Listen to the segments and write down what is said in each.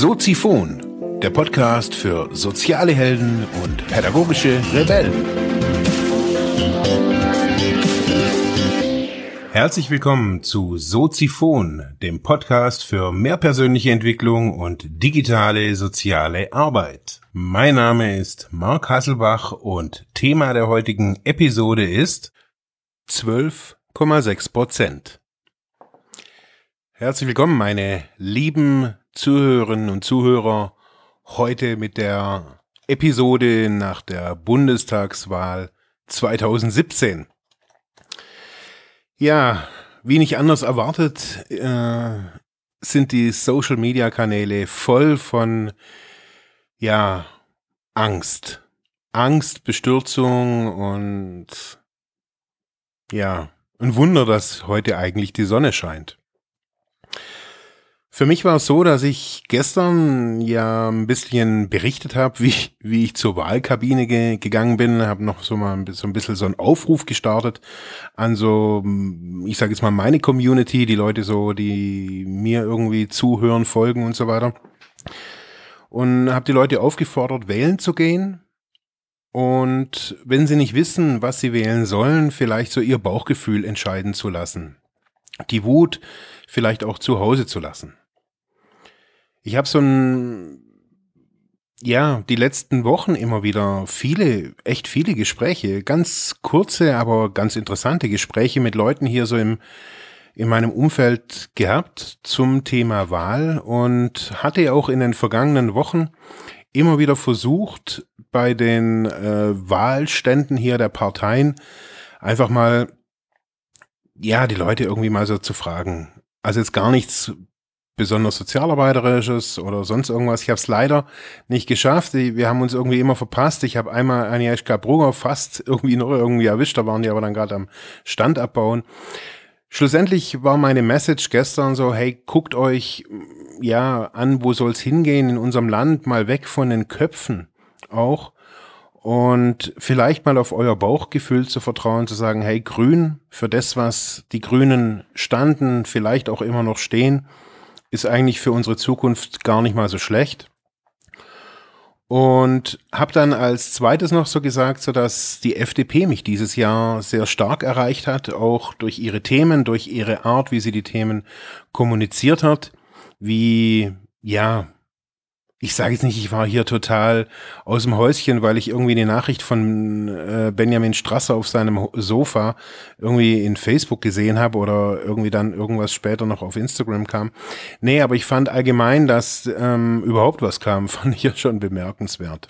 Soziphon, der Podcast für soziale Helden und pädagogische Rebellen. Herzlich willkommen zu Soziphon, dem Podcast für mehr persönliche Entwicklung und digitale soziale Arbeit. Mein Name ist Mark Hasselbach und Thema der heutigen Episode ist 12,6 Prozent. Herzlich willkommen, meine lieben Zuhörerinnen und Zuhörer, heute mit der Episode nach der Bundestagswahl 2017. Ja, wie nicht anders erwartet, äh, sind die Social-Media-Kanäle voll von, ja, Angst. Angst, Bestürzung und ja, ein Wunder, dass heute eigentlich die Sonne scheint. Für mich war es so, dass ich gestern ja ein bisschen berichtet habe, wie, wie ich zur Wahlkabine ge gegangen bin, habe noch so mal so ein bisschen so einen Aufruf gestartet an so, ich sage jetzt mal meine Community, die Leute so, die mir irgendwie zuhören, folgen und so weiter. Und habe die Leute aufgefordert, wählen zu gehen. Und wenn sie nicht wissen, was sie wählen sollen, vielleicht so ihr Bauchgefühl entscheiden zu lassen. Die Wut vielleicht auch zu Hause zu lassen. Ich habe so ein, ja, die letzten Wochen immer wieder viele, echt viele Gespräche, ganz kurze, aber ganz interessante Gespräche mit Leuten hier so im, in meinem Umfeld gehabt zum Thema Wahl und hatte auch in den vergangenen Wochen immer wieder versucht, bei den äh, Wahlständen hier der Parteien einfach mal, ja, die Leute irgendwie mal so zu fragen. Also jetzt gar nichts besonders sozialarbeiterisches oder sonst irgendwas. Ich habe es leider nicht geschafft. Wir haben uns irgendwie immer verpasst. Ich habe einmal Agnieszka Brugger fast irgendwie noch irgendwie erwischt. Da waren die aber dann gerade am Stand abbauen. Schlussendlich war meine Message gestern so, hey, guckt euch ja an, wo soll's hingehen in unserem Land, mal weg von den Köpfen auch und vielleicht mal auf euer Bauchgefühl zu vertrauen, zu sagen, hey, Grün, für das, was die Grünen standen, vielleicht auch immer noch stehen, ist eigentlich für unsere Zukunft gar nicht mal so schlecht. Und habe dann als zweites noch so gesagt, so dass die FDP mich dieses Jahr sehr stark erreicht hat, auch durch ihre Themen, durch ihre Art, wie sie die Themen kommuniziert hat, wie ja ich sage jetzt nicht, ich war hier total aus dem Häuschen, weil ich irgendwie eine Nachricht von äh, Benjamin Strasser auf seinem Sofa irgendwie in Facebook gesehen habe oder irgendwie dann irgendwas später noch auf Instagram kam. Nee, aber ich fand allgemein, dass ähm, überhaupt was kam, fand ich ja schon bemerkenswert.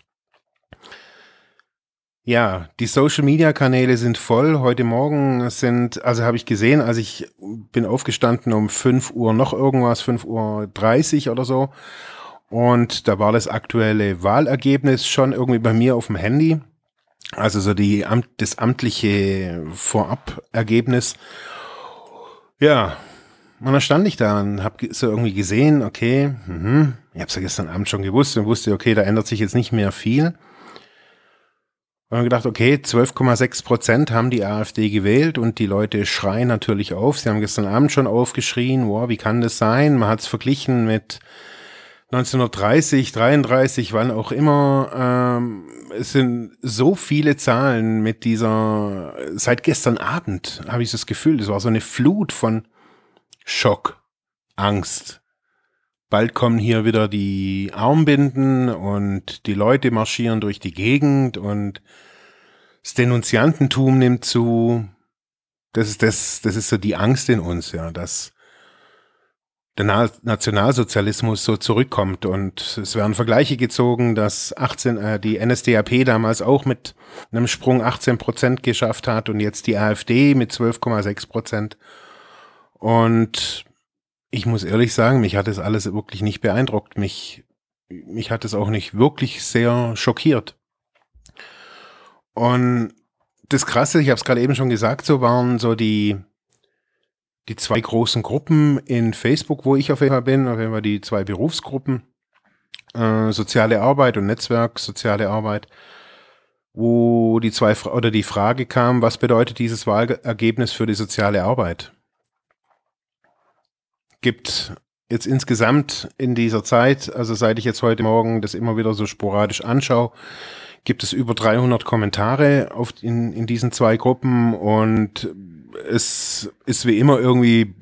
Ja, die Social Media Kanäle sind voll. Heute Morgen sind, also habe ich gesehen, als ich bin aufgestanden um 5 Uhr noch irgendwas, 5 Uhr 30 oder so und da war das aktuelle Wahlergebnis schon irgendwie bei mir auf dem Handy. Also so die das amtliche Vorabergebnis. Ja, und dann stand ich da und habe so irgendwie gesehen, okay, mh, ich habe es ja gestern Abend schon gewusst und wusste, okay, da ändert sich jetzt nicht mehr viel. Und gedacht, okay, 12,6 Prozent haben die AfD gewählt und die Leute schreien natürlich auf. Sie haben gestern Abend schon aufgeschrien, wow, wie kann das sein? Man hat es verglichen mit 1930, 33, wann auch immer. Ähm, es sind so viele Zahlen mit dieser, seit gestern Abend habe ich das Gefühl, es war so eine Flut von Schock, Angst. Bald kommen hier wieder die Armbinden und die Leute marschieren durch die Gegend und das Denunziantentum nimmt zu. Das ist das, das ist so die Angst in uns, ja, dass der Nationalsozialismus so zurückkommt. Und es werden Vergleiche gezogen, dass 18, äh, die NSDAP damals auch mit einem Sprung 18 Prozent geschafft hat und jetzt die AfD mit 12,6 Prozent. Und ich muss ehrlich sagen, mich hat das alles wirklich nicht beeindruckt. Mich, mich hat es auch nicht wirklich sehr schockiert. Und das Krasse, ich habe es gerade eben schon gesagt, so waren so die die zwei großen Gruppen in Facebook, wo ich auf jeden Fall bin, auf jeden Fall die zwei Berufsgruppen, äh, soziale Arbeit und Netzwerk soziale Arbeit, wo die zwei oder die Frage kam, was bedeutet dieses Wahlergebnis für die soziale Arbeit? Gibt jetzt insgesamt in dieser Zeit, also seit ich jetzt heute Morgen das immer wieder so sporadisch anschaue, gibt es über 300 Kommentare auf, in, in diesen zwei Gruppen und es ist wie immer irgendwie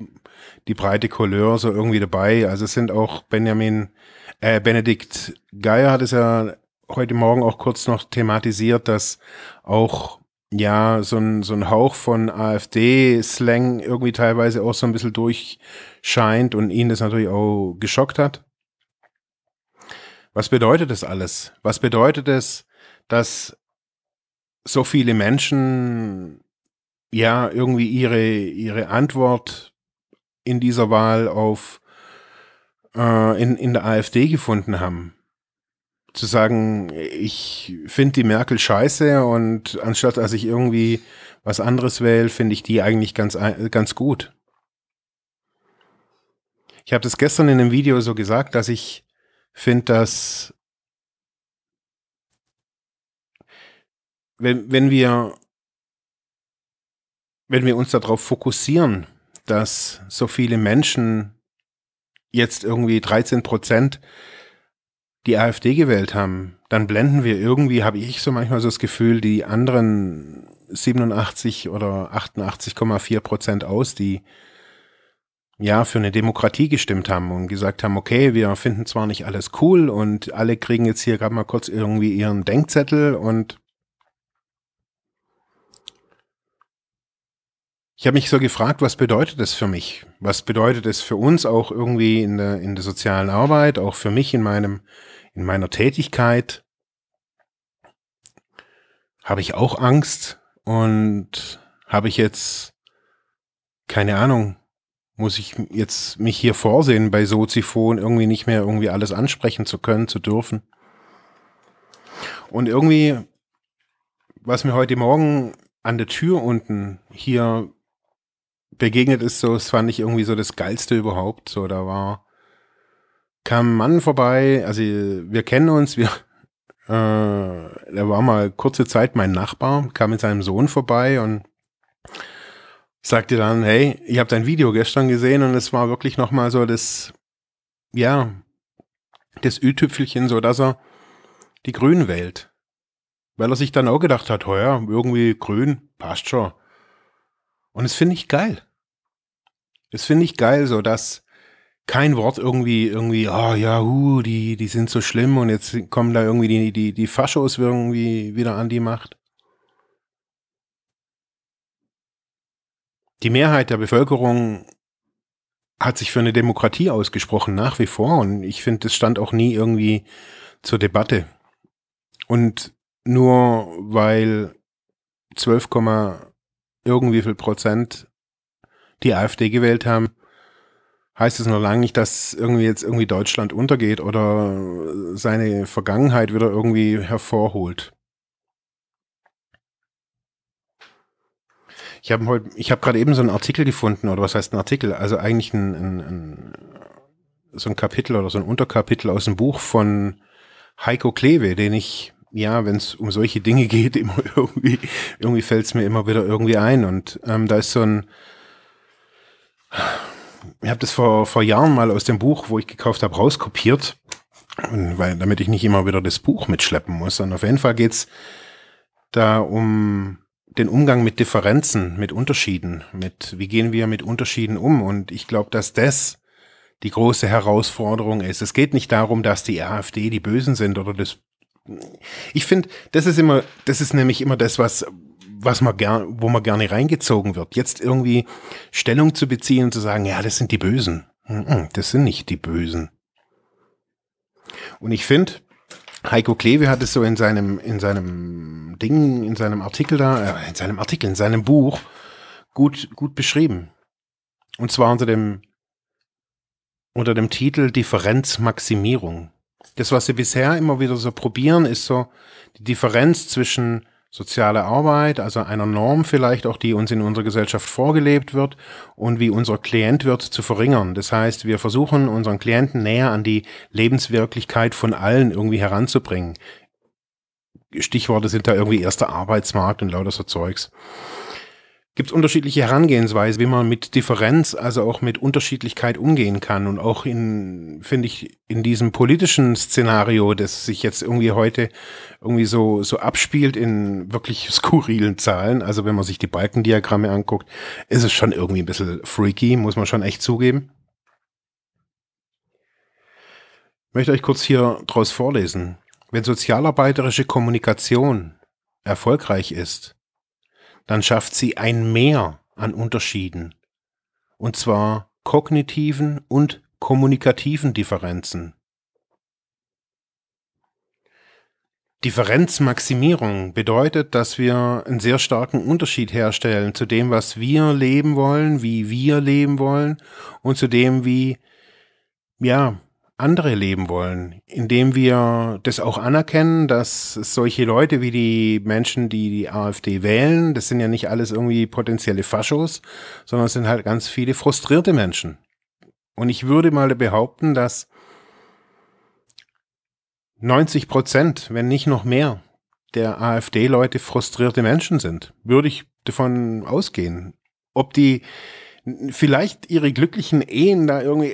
die breite Couleur so irgendwie dabei. Also es sind auch Benjamin, äh, Benedikt Geier hat es ja heute Morgen auch kurz noch thematisiert, dass auch ja so ein, so ein Hauch von AfD-Slang irgendwie teilweise auch so ein bisschen durchscheint und ihn das natürlich auch geschockt hat. Was bedeutet das alles? Was bedeutet es, dass so viele Menschen ja irgendwie ihre, ihre Antwort in dieser Wahl auf äh, in, in der AfD gefunden haben. Zu sagen, ich finde die Merkel scheiße und anstatt dass ich irgendwie was anderes wähle, finde ich die eigentlich ganz, ganz gut. Ich habe das gestern in einem Video so gesagt, dass ich finde, dass wenn, wenn wir wenn wir uns darauf fokussieren, dass so viele Menschen jetzt irgendwie 13 Prozent die AfD gewählt haben, dann blenden wir irgendwie, habe ich so manchmal so das Gefühl, die anderen 87 oder 88,4 Prozent aus, die ja für eine Demokratie gestimmt haben und gesagt haben, okay, wir finden zwar nicht alles cool und alle kriegen jetzt hier gerade mal kurz irgendwie ihren Denkzettel und Ich habe mich so gefragt, was bedeutet das für mich? Was bedeutet es für uns auch irgendwie in der, in der sozialen Arbeit, auch für mich in meinem, in meiner Tätigkeit? Habe ich auch Angst und habe ich jetzt, keine Ahnung, muss ich jetzt mich hier vorsehen bei Soziphon irgendwie nicht mehr irgendwie alles ansprechen zu können, zu dürfen? Und irgendwie, was mir heute Morgen an der Tür unten hier begegnet ist, so, das fand ich irgendwie so das Geilste überhaupt. So, da war, kam ein Mann vorbei, also wir kennen uns, wir, äh, er war mal kurze Zeit mein Nachbar, kam mit seinem Sohn vorbei und sagte dann, hey, ich habe dein Video gestern gesehen und es war wirklich nochmal so das, ja, das Ü-Tüpfelchen, so dass er die Grünen wählt. Weil er sich dann auch gedacht hat, heuer, irgendwie grün, passt schon. Und das finde ich geil. Das finde ich geil, so dass kein Wort irgendwie, irgendwie, oh, ja, uh, die, die sind so schlimm und jetzt kommen da irgendwie die, die, die Faschos irgendwie wieder an die Macht. Die Mehrheit der Bevölkerung hat sich für eine Demokratie ausgesprochen, nach wie vor. Und ich finde, das stand auch nie irgendwie zur Debatte. Und nur weil 12, irgendwie viel Prozent die AfD gewählt haben, heißt es noch lange nicht, dass irgendwie jetzt irgendwie Deutschland untergeht oder seine Vergangenheit wieder irgendwie hervorholt. Ich habe heute, gerade eben so einen Artikel gefunden, oder was heißt ein Artikel? Also eigentlich ein, ein, ein, so ein Kapitel oder so ein Unterkapitel aus dem Buch von Heiko Klewe, den ich, ja, wenn es um solche Dinge geht, immer irgendwie, irgendwie fällt es mir immer wieder irgendwie ein. Und ähm, da ist so ein, ich habe das vor, vor Jahren mal aus dem Buch, wo ich gekauft habe, rauskopiert, weil, damit ich nicht immer wieder das Buch mitschleppen muss. Und auf jeden Fall geht's da um den Umgang mit Differenzen, mit Unterschieden, mit wie gehen wir mit Unterschieden um. Und ich glaube, dass das die große Herausforderung ist. Es geht nicht darum, dass die AfD die Bösen sind oder das. Ich finde, das ist immer, das ist nämlich immer das, was was man gern, wo man gerne reingezogen wird. Jetzt irgendwie Stellung zu beziehen und zu sagen, ja, das sind die Bösen. Das sind nicht die Bösen. Und ich finde, Heiko Kleve hat es so in seinem, in seinem Ding, in seinem Artikel da, äh, in seinem Artikel, in seinem Buch gut, gut beschrieben. Und zwar unter dem, unter dem Titel Differenzmaximierung. Das, was sie bisher immer wieder so probieren, ist so die Differenz zwischen soziale Arbeit, also einer Norm vielleicht auch, die uns in unserer Gesellschaft vorgelebt wird und wie unser Klient wird zu verringern. Das heißt, wir versuchen unseren Klienten näher an die Lebenswirklichkeit von allen irgendwie heranzubringen. Stichworte sind da irgendwie erster Arbeitsmarkt und lauter so Zeugs. Gibt es unterschiedliche Herangehensweisen, wie man mit Differenz, also auch mit Unterschiedlichkeit umgehen kann. Und auch in, finde ich, in diesem politischen Szenario, das sich jetzt irgendwie heute irgendwie so, so abspielt in wirklich skurrilen Zahlen. Also wenn man sich die Balkendiagramme anguckt, ist es schon irgendwie ein bisschen freaky, muss man schon echt zugeben. Ich möchte euch kurz hier draus vorlesen. Wenn sozialarbeiterische Kommunikation erfolgreich ist, dann schafft sie ein Mehr an Unterschieden. Und zwar kognitiven und kommunikativen Differenzen. Differenzmaximierung bedeutet, dass wir einen sehr starken Unterschied herstellen zu dem, was wir leben wollen, wie wir leben wollen und zu dem, wie, ja, andere leben wollen, indem wir das auch anerkennen, dass solche Leute wie die Menschen, die die AfD wählen, das sind ja nicht alles irgendwie potenzielle Faschos, sondern es sind halt ganz viele frustrierte Menschen. Und ich würde mal behaupten, dass 90 Prozent, wenn nicht noch mehr, der AfD-Leute frustrierte Menschen sind. Würde ich davon ausgehen. Ob die vielleicht ihre glücklichen Ehen da irgendwie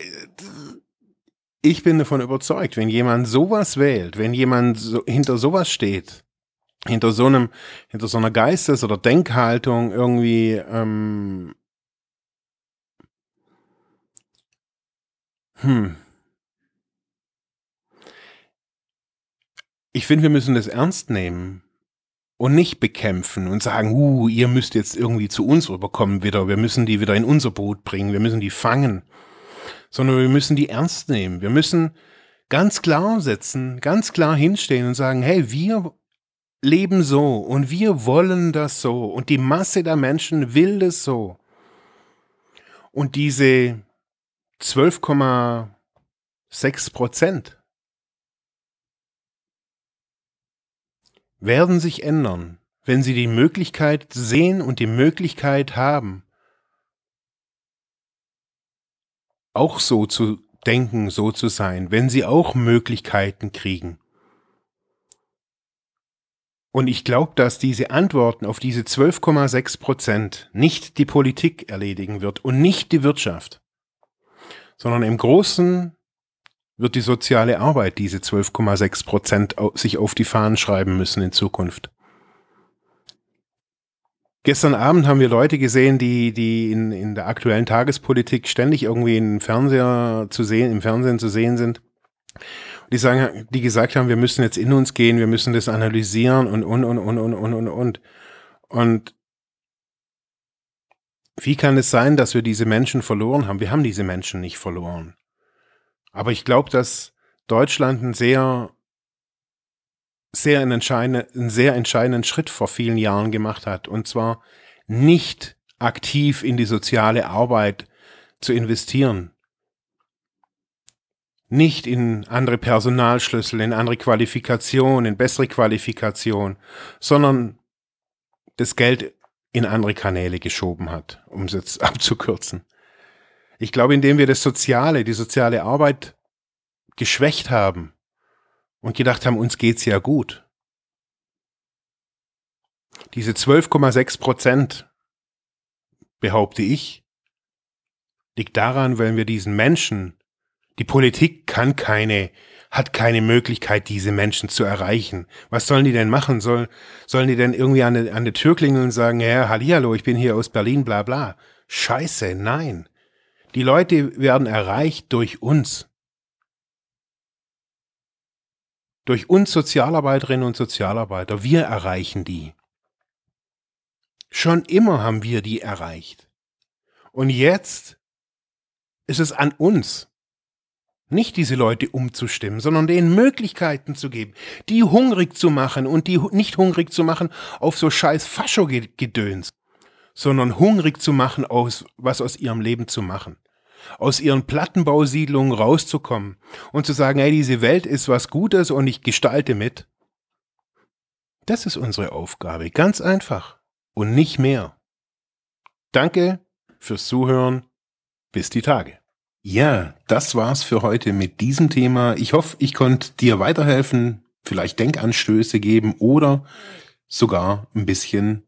ich bin davon überzeugt, wenn jemand sowas wählt, wenn jemand so, hinter sowas steht, hinter so einem, hinter so einer Geistes- oder Denkhaltung irgendwie ähm, hm. Ich finde, wir müssen das ernst nehmen und nicht bekämpfen und sagen, uh, ihr müsst jetzt irgendwie zu uns rüberkommen wieder, wir müssen die wieder in unser Boot bringen, wir müssen die fangen sondern wir müssen die ernst nehmen. Wir müssen ganz klar setzen, ganz klar hinstehen und sagen, hey, wir leben so und wir wollen das so und die Masse der Menschen will das so. Und diese 12,6 Prozent werden sich ändern, wenn sie die Möglichkeit sehen und die Möglichkeit haben, auch so zu denken, so zu sein, wenn sie auch Möglichkeiten kriegen. Und ich glaube, dass diese Antworten auf diese 12,6 Prozent nicht die Politik erledigen wird und nicht die Wirtschaft, sondern im Großen wird die soziale Arbeit diese 12,6 Prozent sich auf die Fahnen schreiben müssen in Zukunft. Gestern Abend haben wir Leute gesehen, die, die in, in der aktuellen Tagespolitik ständig irgendwie im Fernseher zu sehen, im Fernsehen zu sehen sind. Die sagen, die gesagt haben, wir müssen jetzt in uns gehen, wir müssen das analysieren und, und, und, und, und, und, und, und. Und wie kann es sein, dass wir diese Menschen verloren haben? Wir haben diese Menschen nicht verloren. Aber ich glaube, dass Deutschland ein sehr sehr einen, einen sehr entscheidenden Schritt vor vielen Jahren gemacht hat. Und zwar nicht aktiv in die soziale Arbeit zu investieren. Nicht in andere Personalschlüssel, in andere Qualifikation, in bessere Qualifikation, sondern das Geld in andere Kanäle geschoben hat, um es jetzt abzukürzen. Ich glaube, indem wir das Soziale, die soziale Arbeit geschwächt haben, und gedacht haben, uns geht's ja gut. Diese 12,6 Prozent, behaupte ich, liegt daran, weil wir diesen Menschen, die Politik kann keine, hat keine Möglichkeit, diese Menschen zu erreichen. Was sollen die denn machen? Soll, sollen die denn irgendwie an, an die Tür klingeln und sagen, ja, hallihallo, ich bin hier aus Berlin, bla bla. Scheiße, nein. Die Leute werden erreicht durch uns. Durch uns Sozialarbeiterinnen und Sozialarbeiter, wir erreichen die. Schon immer haben wir die erreicht. Und jetzt ist es an uns, nicht diese Leute umzustimmen, sondern denen Möglichkeiten zu geben, die hungrig zu machen und die nicht hungrig zu machen auf so scheiß Fascho-Gedöns, sondern hungrig zu machen, aus, was aus ihrem Leben zu machen aus ihren Plattenbausiedlungen rauszukommen und zu sagen, hey, diese Welt ist was Gutes und ich gestalte mit. Das ist unsere Aufgabe, ganz einfach und nicht mehr. Danke fürs Zuhören. Bis die Tage. Ja, das war's für heute mit diesem Thema. Ich hoffe, ich konnte dir weiterhelfen, vielleicht Denkanstöße geben oder sogar ein bisschen